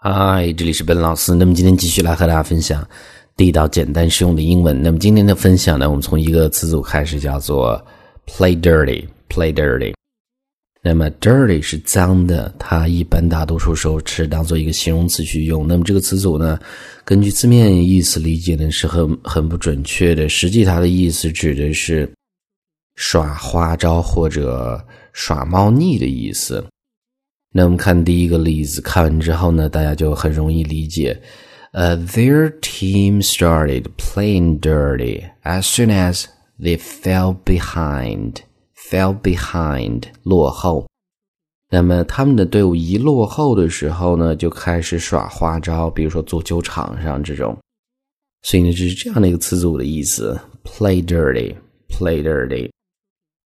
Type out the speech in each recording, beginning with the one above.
嗨，这里是本老师。那么今天继续来和大家分享地道、简单、实用的英文。那么今天的分享呢，我们从一个词组开始，叫做 “play dirty”。play dirty。那么 “dirty” 是脏的，它一般大多数时候是当做一个形容词去用。那么这个词组呢，根据字面意思理解呢，是很很不准确的。实际它的意思指的是耍花招或者耍猫腻的意思。那我们看第一个例子，看完之后呢，大家就很容易理解。呃、，Their team started playing dirty as soon as they fell behind. Fell behind，落后。那么他们的队伍一落后的时候呢，就开始耍花招，比如说足球场上这种。所以呢，这是这样的一个词组的意思：play dirty，play dirty。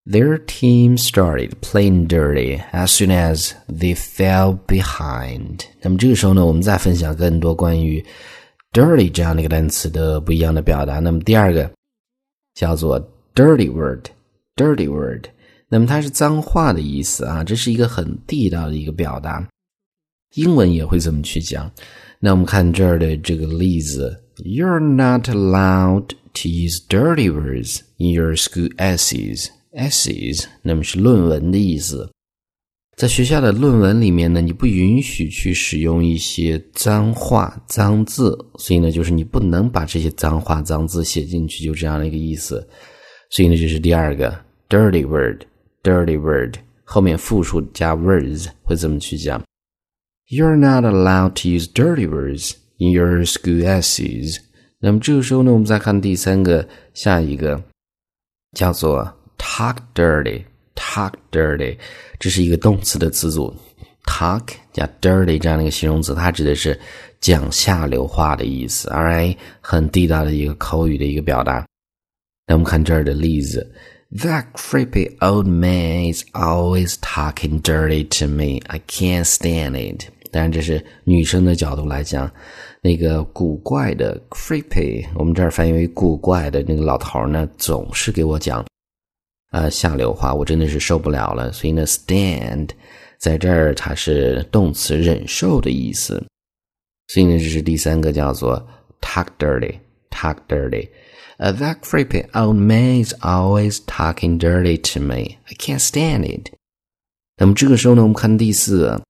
Their team started playing dirty as soon as they fell behind。那么这个时候呢，我们再分享更多关于 dirty 这样的一个单词的不一样的表达。那么第二个叫做 dirty word，dirty word。那么它是脏话的意思啊，这是一个很地道的一个表达。英文也会这么去讲。那我们看这儿的这个例子：You're not allowed to use dirty words in your school essays。 essays，那么是论文的意思。在学校的论文里面呢，你不允许去使用一些脏话、脏字，所以呢，就是你不能把这些脏话、脏字写进去，就这样的一个意思。所以呢，这是第二个 dirty word，dirty word 后面复数加 words 会怎么去讲？You're not allowed to use dirty words in your school essays。那么这个时候呢，我们再看第三个，下一个叫做。Talk dirty, talk dirty，这是一个动词的词组。Talk 加 dirty 这样的一个形容词，它指的是讲下流话的意思。Alright，很地道的一个口语的一个表达。那我们看这儿的例子：That creepy old man is always talking dirty to me. I can't stand it. 当然，这是女生的角度来讲，那个古怪的 creepy，我们这儿翻译为古怪的那个老头呢，总是给我讲。呃，下流话我真的是受不了了，所以呢，stand 在这儿它是动词忍受的意思，所以呢，这是第三个叫做 talk dirty，talk dirty。Uh, that creepy old man is always talking dirty to me. I can't stand it. 那么这个时候呢，我们看第四，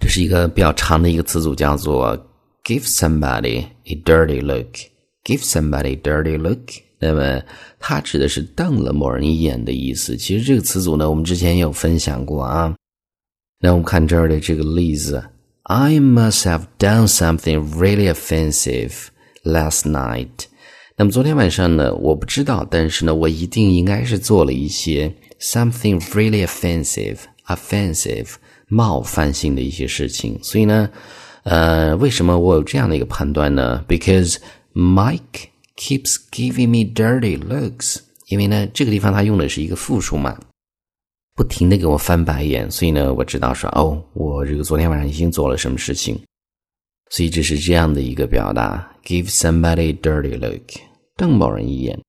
这是一个比较长的一个词组，叫做 give somebody a dirty look. Give somebody a dirty look. 那么它指的是瞪了某人一眼的意思。其实这个词组呢，我们之前也有分享过啊。那我们看这儿的这个例子：I must have done something really offensive last night。那么昨天晚上呢，我不知道，但是呢，我一定应该是做了一些 something really offensive、offensive 冒犯性的一些事情。所以呢，呃，为什么我有这样的一个判断呢？Because Mike。keeps giving me dirty looks，因为呢，这个地方它用的是一个复数嘛，不停的给我翻白眼，所以呢，我知道说哦，我这个昨天晚上已经做了什么事情，所以这是这样的一个表达：give somebody a dirty look，瞪某人一眼。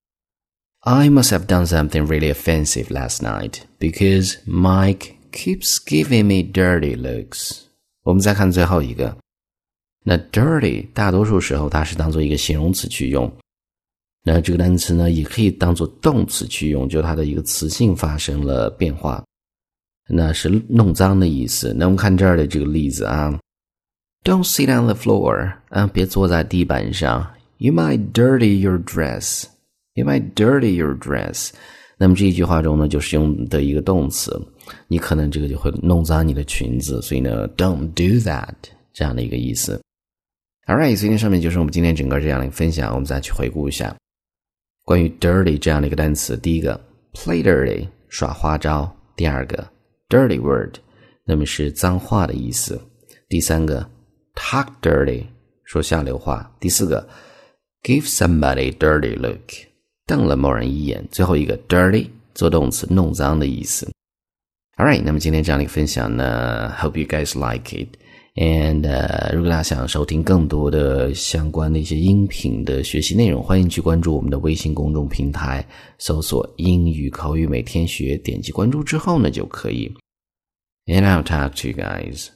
I must have done something really offensive last night because Mike keeps giving me dirty looks。我们再看最后一个，那 dirty 大多数时候它是当做一个形容词去用。 那这个单词呢，也可以当做动词去用，就它的一个词性发生了变化，那是弄脏的意思。那我们看这儿的这个例子啊，Don't sit on the floor，啊，别坐在地板上，You might dirty your dress，You might dirty your dress。那么这一句话中呢，就是用的一个动词，你可能这个就会弄脏你的裙子，所以呢，Don't do that 这样的一个意思。All right，所以上面就是我们今天整个这样的一个分享，我们再去回顾一下。关于 dirty 这样的一个单词，第一个 play dirty 耍花招，第二个 dirty word 那么是脏话的意思，第三个 talk dirty 说下流话，第四个 give somebody dirty look 瞪了某人一眼，最后一个 dirty 做动词弄脏的意思。All right，那么今天这样的一个分享呢，hope you guys like it。And，如果大家想收听更多的相关的一些音频的学习内容，欢迎去关注我们的微信公众平台，搜索“英语口语每天学”，点击关注之后呢就可以。And I'll talk to you guys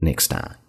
next time.